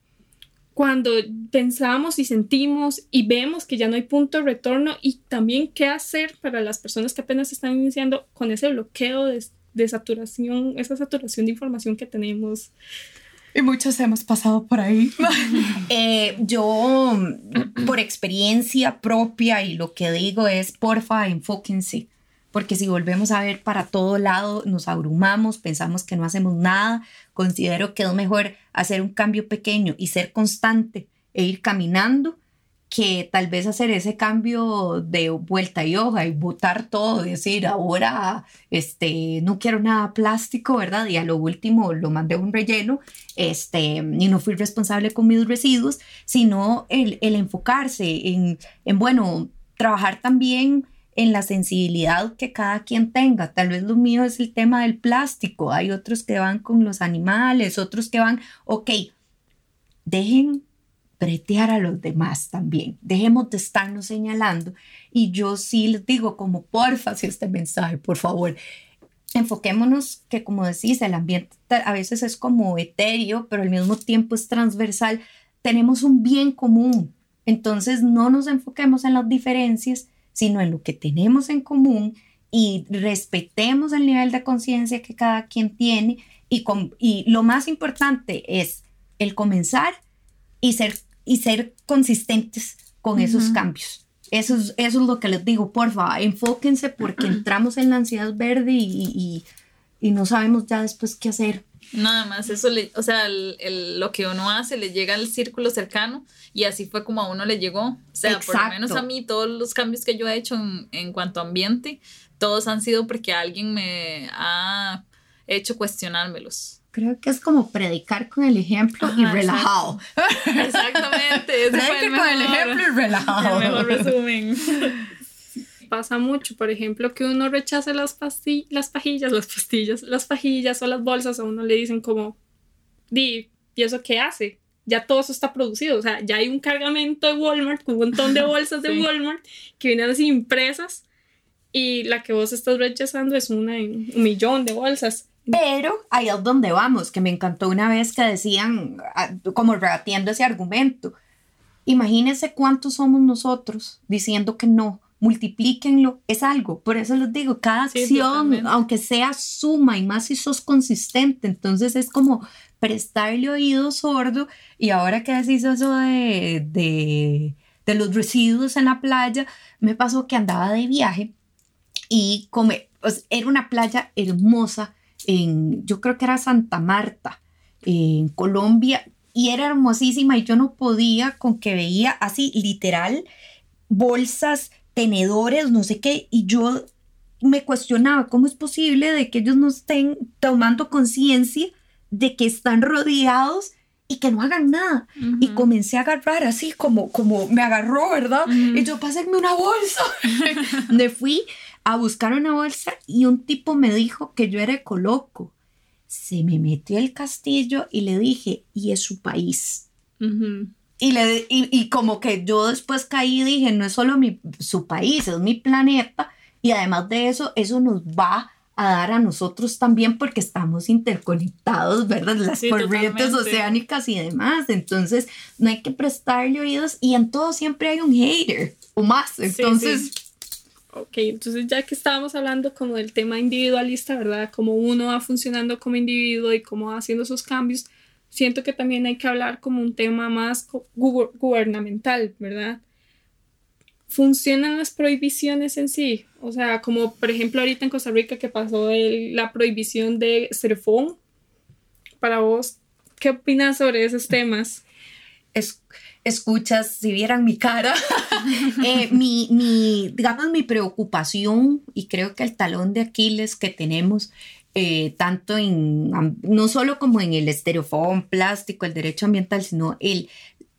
cuando pensamos y sentimos y vemos que ya no hay punto de retorno y también qué hacer para las personas que apenas están iniciando con ese bloqueo de, de saturación, esa saturación de información que tenemos. Y muchos hemos pasado por ahí. [laughs] Eh, yo, por experiencia propia y lo que digo es, porfa, enfóquense. Porque si volvemos a ver para todo lado, nos abrumamos, pensamos que no hacemos nada. Considero que es mejor hacer un cambio pequeño y ser constante e ir caminando que tal vez hacer ese cambio de vuelta y hoja y botar todo, decir, ahora este, no quiero nada plástico, ¿verdad? Y a lo último lo mandé a un relleno este, y no fui responsable con mis residuos, sino el, el enfocarse en, en, bueno, trabajar también en la sensibilidad que cada quien tenga. Tal vez lo mío es el tema del plástico, hay otros que van con los animales, otros que van, ok, dejen bretear a los demás también. Dejemos de estarnos señalando. Y yo sí les digo como porfa, si este mensaje, por favor, enfoquémonos que como decís, el ambiente a veces es como etéreo, pero al mismo tiempo es transversal. Tenemos un bien común. Entonces no nos enfoquemos en las diferencias, sino en lo que tenemos en común y respetemos el nivel de conciencia que cada quien tiene. Y, y lo más importante es el comenzar y ser y ser consistentes con esos cambios. Eso es, eso es lo que les digo, porfa, enfóquense porque entramos en la ansiedad verde y, y, no sabemos ya después qué hacer. Nada más, eso, le, o sea, el, lo que uno hace le llega al círculo cercano y así fue como a uno le llegó. O sea, por lo menos a mí todos los cambios que yo he hecho en, en cuanto a ambiente, todos han sido porque alguien me ha hecho cuestionármelos creo que es como predicar con el ejemplo y relajado. [laughs] Exactamente. Predicar con el ejemplo y relajado. El mejor resumen. [laughs] Pasa mucho, por ejemplo, que uno rechace las, las pajillas, las pastillas, las pajillas o las bolsas, a uno le dicen como, di, ¿y eso qué hace? Ya todo eso está producido, o sea, ya hay un cargamento de Walmart, un montón de bolsas de [laughs] Walmart que vienen así impresas y la que vos estás rechazando es una en un millón de bolsas. Pero ahí es donde vamos, que me encantó una vez que decían, ah, como rebatiendo ese argumento, imagínense cuántos somos nosotros diciendo que no, multiplíquenlo, es algo. Por eso les digo, cada acción, aunque sea suma y más si sos consistente, entonces es como prestarle oído sordo. Y ahora que decís eso de, de, de los residuos en la playa, me pasó que andaba de viaje y como, pues, era una playa hermosa en, yo creo que era Santa Marta, en Colombia, y era hermosísima y yo no podía con que veía así literal bolsas, tenedores, no sé qué, y yo me cuestionaba cómo es posible de que ellos no estén tomando conciencia de que están rodeados y que no hagan nada. Y comencé a agarrar así como, como me agarró, ¿verdad? Y yo, pásenme una bolsa. [laughs] me fui a buscar una bolsa y un tipo me dijo que yo era ecoloco. Se me metió el castillo y le dije, y es su país. y, le, y, como que yo después caí y dije, no es solo mi, su país, es mi planeta. Y además de eso, eso nos va a dar a nosotros también porque estamos interconectados, ¿verdad? Las corrientes oceánicas y demás. Entonces, no hay que prestarle oídos y en todo siempre hay un hater o más. Entonces, Ok, entonces ya que estábamos hablando como del tema individualista, ¿verdad? Como uno va funcionando como individuo y cómo va haciendo esos cambios, siento que también hay que hablar como un tema más gubernamental, ¿verdad? ¿Funcionan las prohibiciones en sí? O sea, como por ejemplo ahorita en Costa Rica que pasó la prohibición de estereofón. Para vos, ¿qué opinas sobre esos temas? Es escuchas, si vieran mi cara, [laughs] eh, mi, mi, digamos, mi preocupación y creo que el talón de Aquiles que tenemos, eh, tanto en, no solo como en el estereofón plástico, el derecho ambiental, sino el,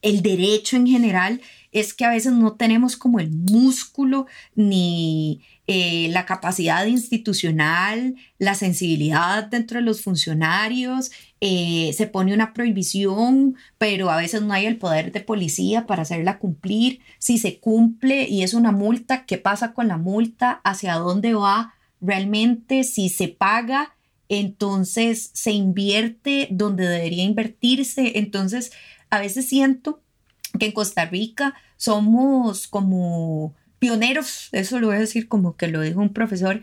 el derecho en general, es que a veces no tenemos como el músculo ni eh, la capacidad institucional, la sensibilidad dentro de los funcionarios, eh, se pone una prohibición, pero a veces no hay el poder de policía para hacerla cumplir. Si se cumple y es una multa, ¿qué pasa con la multa? ¿Hacia dónde va realmente? Si se paga, entonces se invierte donde debería invertirse. Entonces, a veces siento que en Costa Rica somos como pioneros, eso lo voy a decir como que lo dijo un profesor,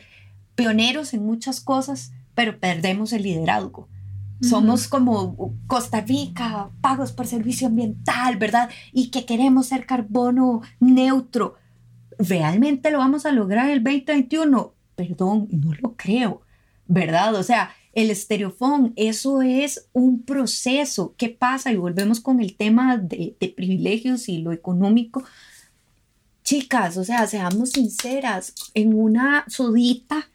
pioneros en muchas cosas, pero perdemos el liderazgo. Somos como Costa Rica, pagos por servicio ambiental, ¿verdad? Y que queremos ser carbono neutro. ¿Realmente lo vamos a lograr el 2021? Perdón, no lo creo, ¿verdad? O sea, el estereofón, eso es un proceso. ¿Qué pasa? Y volvemos con el tema de, privilegios y lo económico. Chicas, o sea, seamos sinceras, en una sodita,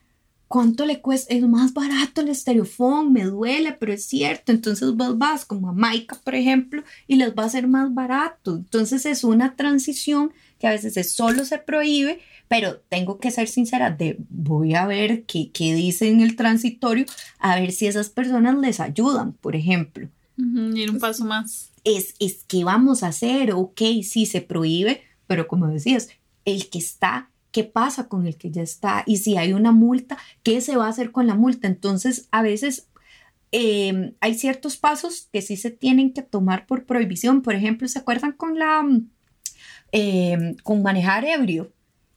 ¿cuánto le cuesta? Es más barato el estereofón, me duele, pero es cierto. Entonces vos vas como a Maika, por ejemplo, y les va a ser más barato. Entonces es una transición que a veces solo se prohíbe, pero tengo que ser sincera, de, voy a ver qué, qué dice en el transitorio, a ver si esas personas les ayudan, por ejemplo. ir un paso más. Es, es que vamos a hacer, ok, sí se prohíbe, pero como decías, el que está, ¿qué pasa con el que ya está? Y si hay una multa, ¿qué se va a hacer con la multa? Entonces, a veces em, hay ciertos pasos que sí se tienen que tomar por prohibición. Por ejemplo, ¿se acuerdan con la... Em, con manejar ebrio?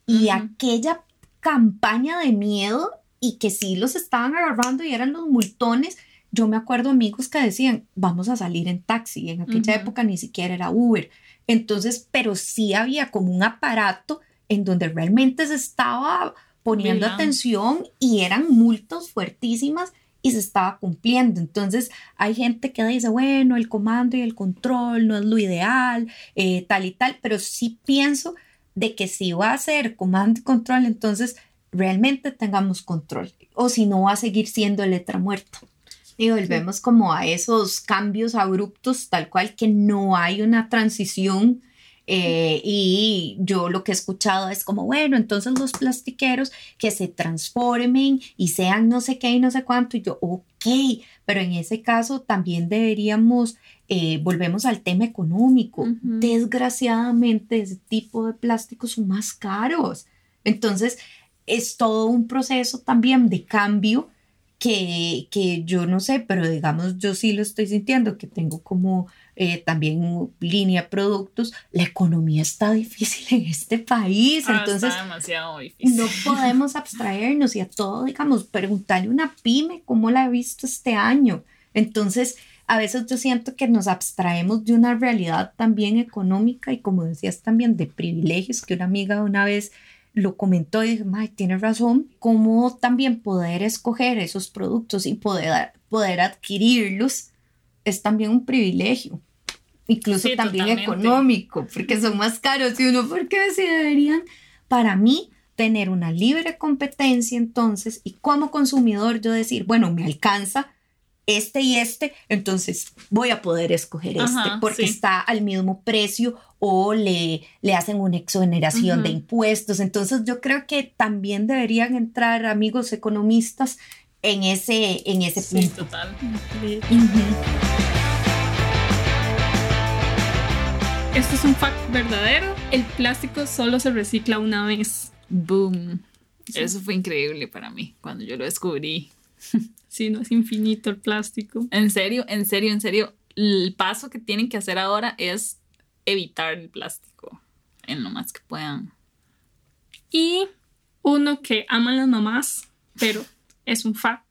y aquella campaña de miedo y que sí los estaban agarrando y eran los multones. Yo me acuerdo amigos que decían, vamos a salir en taxi. En aquella época ni siquiera era Uber. Entonces, pero sí había como un aparato en donde realmente se estaba poniendo atención y eran multas fuertísimas y se estaba cumpliendo. Entonces hay gente que dice, bueno, el comando y el control no es lo ideal, eh, tal y tal, pero sí pienso de que si va a ser comando y control, entonces realmente tengamos control. O si no, va a seguir siendo letra muerta. Y volvemos como a esos cambios abruptos, tal cual que no hay una transición. Eh, y yo lo que he escuchado es como, bueno, entonces los plastiqueros que se transformen y sean no sé qué y no sé cuánto. Y yo, ok, pero en ese caso también deberíamos eh, volvemos al tema económico. Desgraciadamente, ese tipo de plásticos son más caros. Entonces, es todo un proceso también de cambio que, que yo no sé, pero digamos, yo sí lo estoy sintiendo, que tengo como eh, también línea de productos, la economía está difícil en este país, Ah, entonces está demasiado difícil. no podemos abstraernos y a todo, digamos, preguntarle a una pyme cómo la he visto este año. Entonces, a veces yo siento que nos abstraemos de una realidad también económica y como decías también de privilegios, que una amiga una vez lo comentó y dije, May, tiene razón, cómo también poder escoger esos productos y poder, poder adquirirlos es también un privilegio. Incluso Sí, también totalmente. económico, porque son más caros y uno, ¿por qué si deberían? Para mí, tener una libre competencia entonces y como consumidor yo decir, bueno, me alcanza este y este, entonces voy a poder escoger este porque sí. está al mismo precio o le, le hacen una exoneración de impuestos. Entonces yo creo que también deberían entrar amigos economistas en ese, en ese Sí, punto. total. Ujú. Esto es un fact verdadero. El plástico solo se recicla una vez. Boom. Eso fue increíble para mí cuando yo lo descubrí. [laughs] Sí, no es infinito el plástico. En serio, en serio, en serio. El paso que tienen que hacer ahora es evitar el plástico en lo más que puedan. Y uno que aman las mamás, pero es un fact,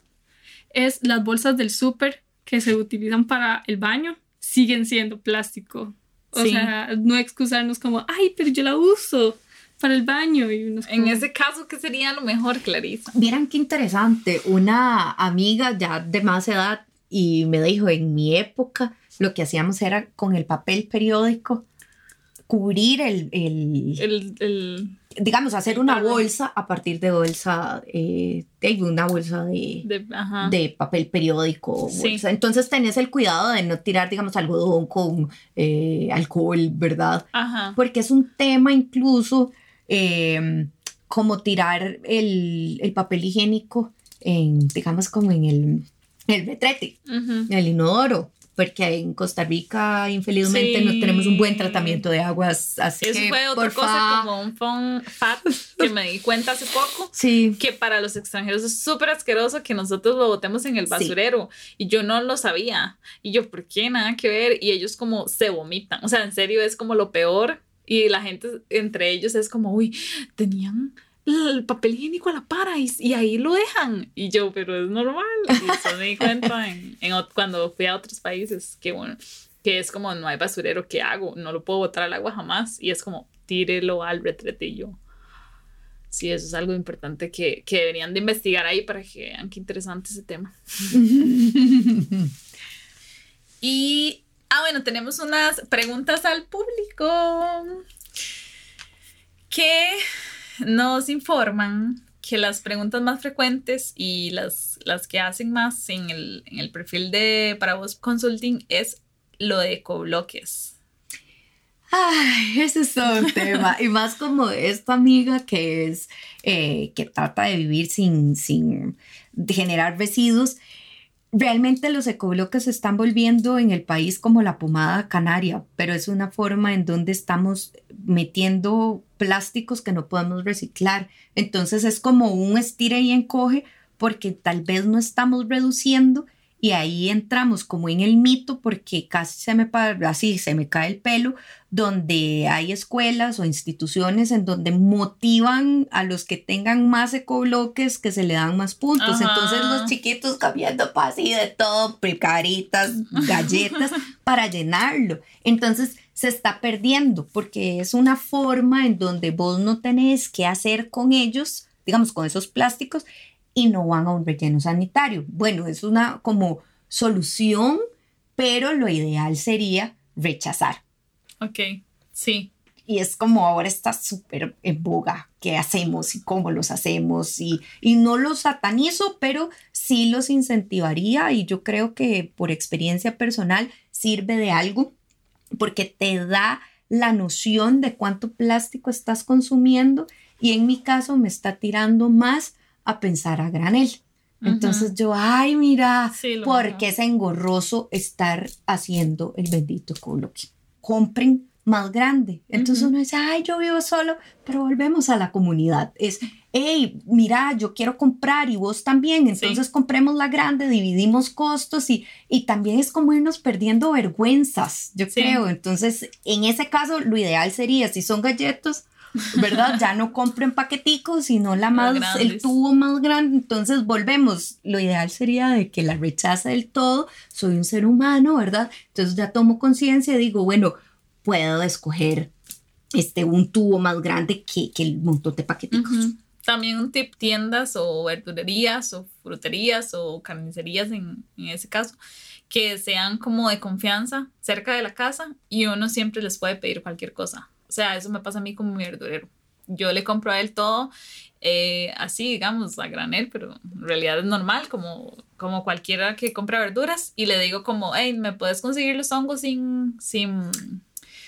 es las bolsas del súper que se utilizan para el baño, siguen siendo plástico. O Sí. sea, no excusarnos como, ay, pero yo la uso para el baño. Y En como, ese caso, ¿qué sería lo mejor, Clarisa? Vieran qué interesante, una amiga ya de más edad y me dijo, en mi época lo que hacíamos era con el papel periódico cubrir el, el- El, el digamos, hacer una bolsa a partir de bolsa, eh, de una bolsa de, de, papel periódico. Sí. Entonces tenés el cuidado de no tirar, digamos, algodón con eh, alcohol, ¿verdad? Ajá. porque es un tema incluso eh, como tirar el, el papel higiénico en, digamos, como en el, el retrete, en el inodoro, porque en Costa Rica infelizmente Sí. no tenemos un buen tratamiento de aguas, así Eso que, fue otra cosa como un fun fact que me di cuenta hace poco. [laughs] Sí, que para los extranjeros es súper asqueroso que nosotros lo botemos en el Sí. basurero. Y yo no lo sabía. Y yo, ¿por qué? Nada que ver. Y ellos como se vomitan. O sea, en serio es como lo peor. Y la gente entre ellos es como, uy, tenían el papel higiénico a la para y, y ahí lo dejan. Y yo, pero es normal. Y eso me di cuenta en, en cuando fui a otros países. Que bueno, que es como, no hay basurero, ¿qué hago? No lo puedo botar al agua jamás. Y es como, tírelo al retretillo. Sí, eso es algo importante que, que deberían de investigar ahí para que vean qué interesante ese tema. [laughs] Y, ah, bueno, tenemos unas preguntas al público que nos informan que las preguntas más frecuentes y las, las que hacen más en el, en el perfil de Para Vos Consulting es lo de ecobloques. Ay, ese es todo un [laughs] tema. Y más como esta amiga que es, eh, que trata de vivir sin, sin generar residuos. Realmente los ecobloques se están volviendo en el país como la pomada canaria, pero es una forma en donde estamos metiendo plásticos que no podemos reciclar. Entonces es como un estira y encoge porque tal vez no estamos reduciendo y ahí entramos como en el mito porque casi se me así se me cae el pelo donde hay escuelas o instituciones en donde motivan a los que tengan más ecobloques que se le dan más puntos. Ajá. Entonces los chiquitos cambiando pa' así de todo, caritas, galletas [laughs] para llenarlo. Entonces se está perdiendo porque es una forma en donde vos no tenés que hacer con ellos, digamos, con esos plásticos y no van a un relleno sanitario. Bueno, es una como solución, pero lo ideal sería rechazar. Ok, sí. Y es como ahora está súper en boga qué hacemos y cómo los hacemos. Y, y no los satanizo, pero sí los incentivaría y yo creo que por experiencia personal sirve de algo porque te da la noción de cuánto plástico estás consumiendo y en mi caso me está tirando más a pensar a granel. Entonces yo, ay, mira, Sí, lo ¿por mejor. qué es engorroso estar haciendo el bendito coloquio? Compren más grande. Entonces uno dice, ay, yo vivo solo, pero volvemos a la comunidad. Es, hey, mira, yo quiero comprar y vos también, entonces compremos la grande, dividimos costos y, y también es como irnos perdiendo vergüenzas, yo creo. Entonces, en ese caso, lo ideal sería, si son galletos, ¿verdad? Ya no compren paqueticos, sino la más, el tubo más grande. Entonces volvemos. Lo ideal sería de que la rechace del todo. Soy un ser humano, ¿verdad? Entonces ya tomo conciencia y digo, bueno, puedo escoger este, un tubo más grande que, que el montón de paqueticos. También un tip, tiendas o verdurerías o fruterías o carnicerías en, en ese caso, que sean como de confianza cerca de la casa y uno siempre les puede pedir cualquier cosa. O sea, eso me pasa a mí como mi verdurero. Yo le compro a él todo eh, así, digamos, a granel, pero en realidad es normal, como, como cualquiera que compra verduras. Y le digo como, hey, ¿me puedes conseguir los hongos sin, sin,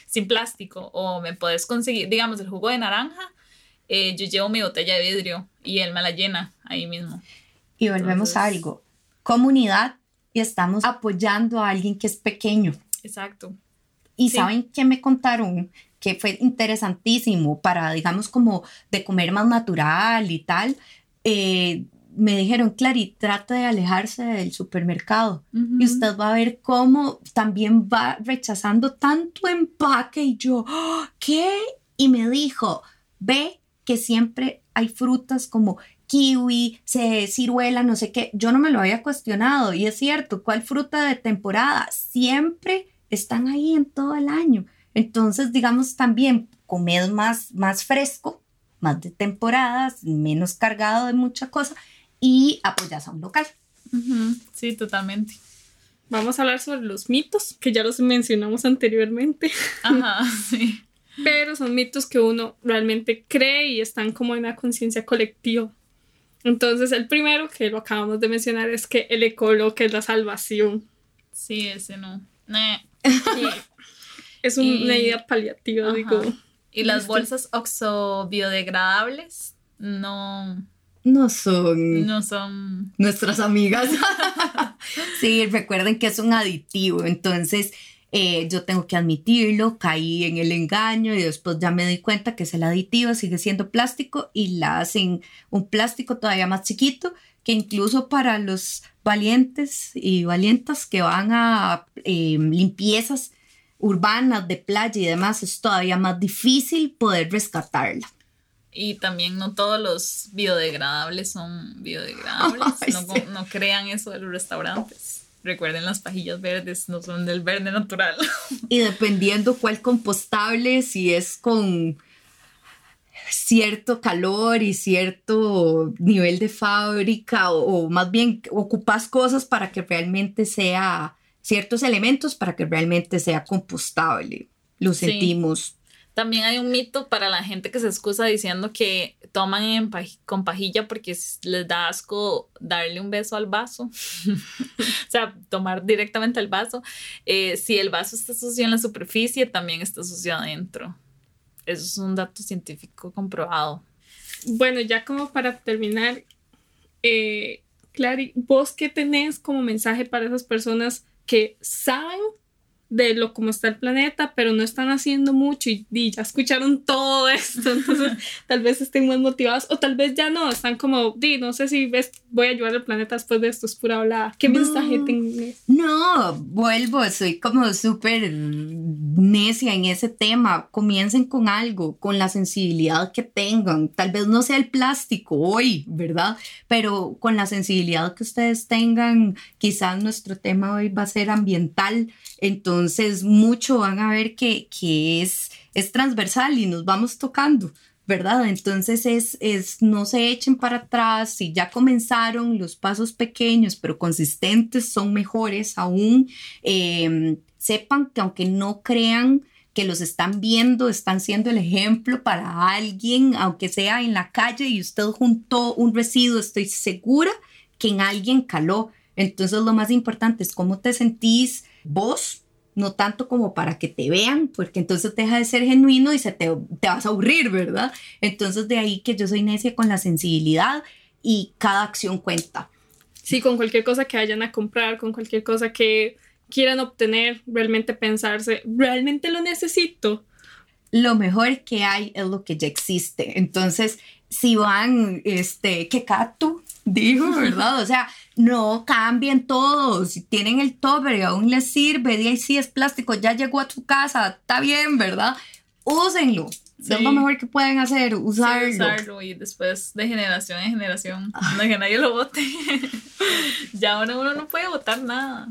sin plástico? O me puedes conseguir, digamos, el jugo de naranja. Eh, yo llevo mi botella de vidrio y él me la llena ahí mismo. Y volvemos a algo, comunidad y estamos apoyando a alguien que es pequeño. Exacto. Y saben que me contaron que fue interesantísimo para, digamos, como de comer más natural y tal, eh, me dijeron, Clary, trata de alejarse del supermercado y usted va a ver cómo también va rechazando tanto empaque y yo, ¿qué? Y me dijo, ve que siempre hay frutas como kiwi, ciruela, no sé qué. Yo no me lo había cuestionado y es cierto, ¿cuál fruta de temporada? Siempre están ahí en todo el año. Entonces, digamos, también comer más, más fresco, más de temporadas, menos cargado de mucha cosa y apoyas a un local. Sí, totalmente. Vamos a hablar sobre los mitos, que ya los mencionamos anteriormente. Ajá, [laughs] sí. Pero son mitos que uno realmente cree y están como en la conciencia colectiva. Entonces, el primero que lo acabamos de mencionar es que el ecoloque es la salvación. Sí, ese no. Es una idea paliativa, digo. Y las bolsas oxo biodegradables no... No son... No son... Nuestras amigas. [laughs] sí, recuerden que es un aditivo, entonces... Eh, yo tengo que admitirlo, caí en el engaño y después ya me di cuenta que es el aditivo, sigue siendo plástico y la hacen un plástico todavía más chiquito que incluso para los valientes y valientas que van a eh, limpiezas urbanas, de playa y demás, es todavía más difícil poder rescatarla. Y también no todos los biodegradables son biodegradables. [laughs] no, crean eso de los restaurantes. Recuerden las pajillas verdes, no son del verde natural. [laughs] Y dependiendo cuál compostable, si es con cierto calor y cierto nivel de fábrica o, o más bien ocupas cosas para que realmente sea ciertos elementos para que realmente sea compostable. Lo sentimos. También hay un mito para la gente que se excusa diciendo que toman con pajilla porque les da asco darle un beso al vaso. [laughs] o sea, tomar directamente el vaso. Eh, si el vaso está sucio en la superficie, también está sucio adentro. Eso es un dato científico comprobado. Bueno, ya como para terminar, eh, Clary, ¿vos qué tenés como mensaje para esas personas que saben de lo como está el planeta, pero no están haciendo mucho y, ya escucharon todo esto, [laughs] entonces tal vez estén más motivados o tal vez ya no, están como, di, no sé si ves, voy a ayudar al planeta después de esto, es pura habla. ¿Qué mensaje tienes? No, vuelvo, soy como súper necia en ese tema. Comiencen con algo, con la sensibilidad que tengan. Tal vez no sea el plástico hoy, ¿verdad? Pero con la sensibilidad que ustedes tengan, quizás nuestro tema hoy va a ser ambiental entonces, mucho van a ver que, es, es transversal y nos vamos tocando. ¿verdad? Entonces es, es, no se echen para atrás, si ya comenzaron los pasos pequeños pero consistentes son mejores aún, em, sepan que aunque no crean que los están viendo, están siendo el ejemplo para alguien, aunque sea en la calle y usted juntó un residuo, estoy segura que en alguien caló. Entonces lo más importante es cómo te sentís, vos, no tanto como para que te vean, porque entonces deja de ser genuino y se te, te vas a aburrir, ¿verdad? Entonces de ahí que yo soy necia con la sensibilidad y cada acción cuenta. Sí, con cualquier cosa que vayan a comprar, con cualquier cosa que quieran obtener, realmente pensarse, ¿realmente lo necesito? lo mejor que hay es lo que ya existe. Entonces, si van, este, ¿qué cato? Dijo, ¿verdad? O sea, no cambien todo. Si tienen el topper y aún les sirve, de ahí sí es plástico, ya llegó a tu casa, está bien, ¿verdad? Úsenlo. Es lo mejor que pueden hacer, usarlo. Sí, usarlo y después de generación en generación, no que nadie lo vote. [laughs] ya ahora uno no puede votar nada.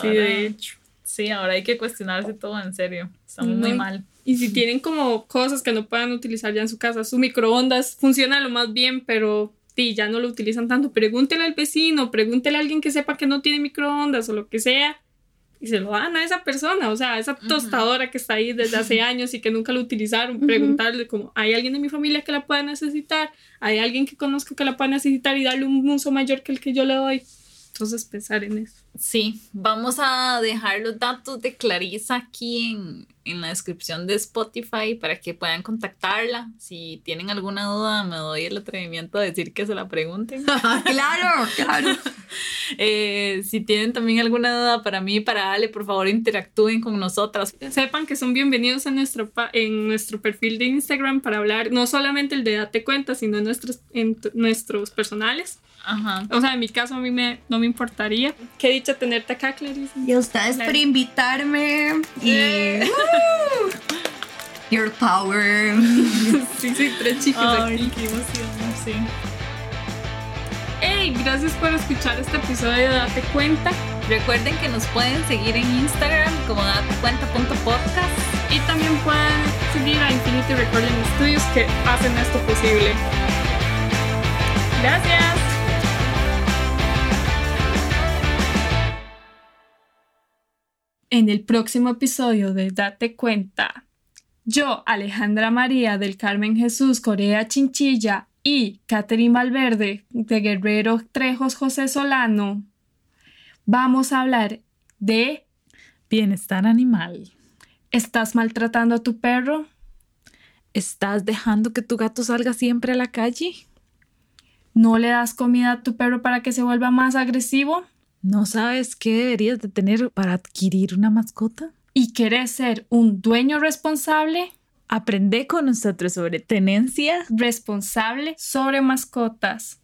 sí, de hecho. Sí, ahora hay que cuestionarse todo en serio. Estamos muy mal. Y si tienen como cosas que no puedan utilizar ya en su casa, su microondas funciona lo más bien, pero sí, ya no lo utilizan tanto. Pregúntele al vecino, pregúntele a alguien que sepa que no tiene microondas o lo que sea y se lo dan a esa persona, o sea, esa tostadora que está ahí desde hace [laughs] años y que nunca lo utilizaron, preguntarle como, ¿hay alguien de mi familia que la pueda necesitar? ¿Hay alguien que conozco que la pueda necesitar y darle un uso mayor que el que yo le doy? Entonces pensar en eso. Sí, vamos a dejar los datos de Clarisa aquí en, en, la descripción de Spotify para que puedan contactarla. Si tienen alguna duda, me doy el atrevimiento de decir que se la pregunten. [laughs] claro, claro. [laughs] Eh, si tienen también alguna duda para mí, para Ale, por favor interactúen con nosotras. Sepan que son bienvenidos en nuestro, en nuestro perfil de Instagram para hablar no solamente el de Date Cuenta, sino nuestros, en nuestros personales. Ajá. O sea, en mi caso a mí me, no me importaría. Qué dicha tenerte acá, Clarice. Y a ustedes por invitarme. Y... Eh. [laughs] your power. [laughs] sí, sí, tres chicos aquí. Qué emoción, sí. Hey, gracias por escuchar este episodio de Date Cuenta. Recuerden que nos pueden seguir en Instagram como datecuenta.podcast y también pueden seguir a Infinity Recording Studios que hacen esto posible. Gracias. En el próximo episodio de Date Cuenta, yo, Alejandra María del Carmen Jesús Corea Chinchilla y Catherine Valverde de Guerrero Trejos José Solano, vamos a hablar de bienestar animal. ¿Estás maltratando a tu perro? ¿Estás dejando que tu gato salga siempre a la calle? ¿No le das comida a tu perro para que se vuelva más agresivo? ¿No sabes qué deberías de tener para adquirir una mascota? ¿Y querés ser un dueño responsable? Aprende con nosotros sobre tenencia responsable sobre mascotas.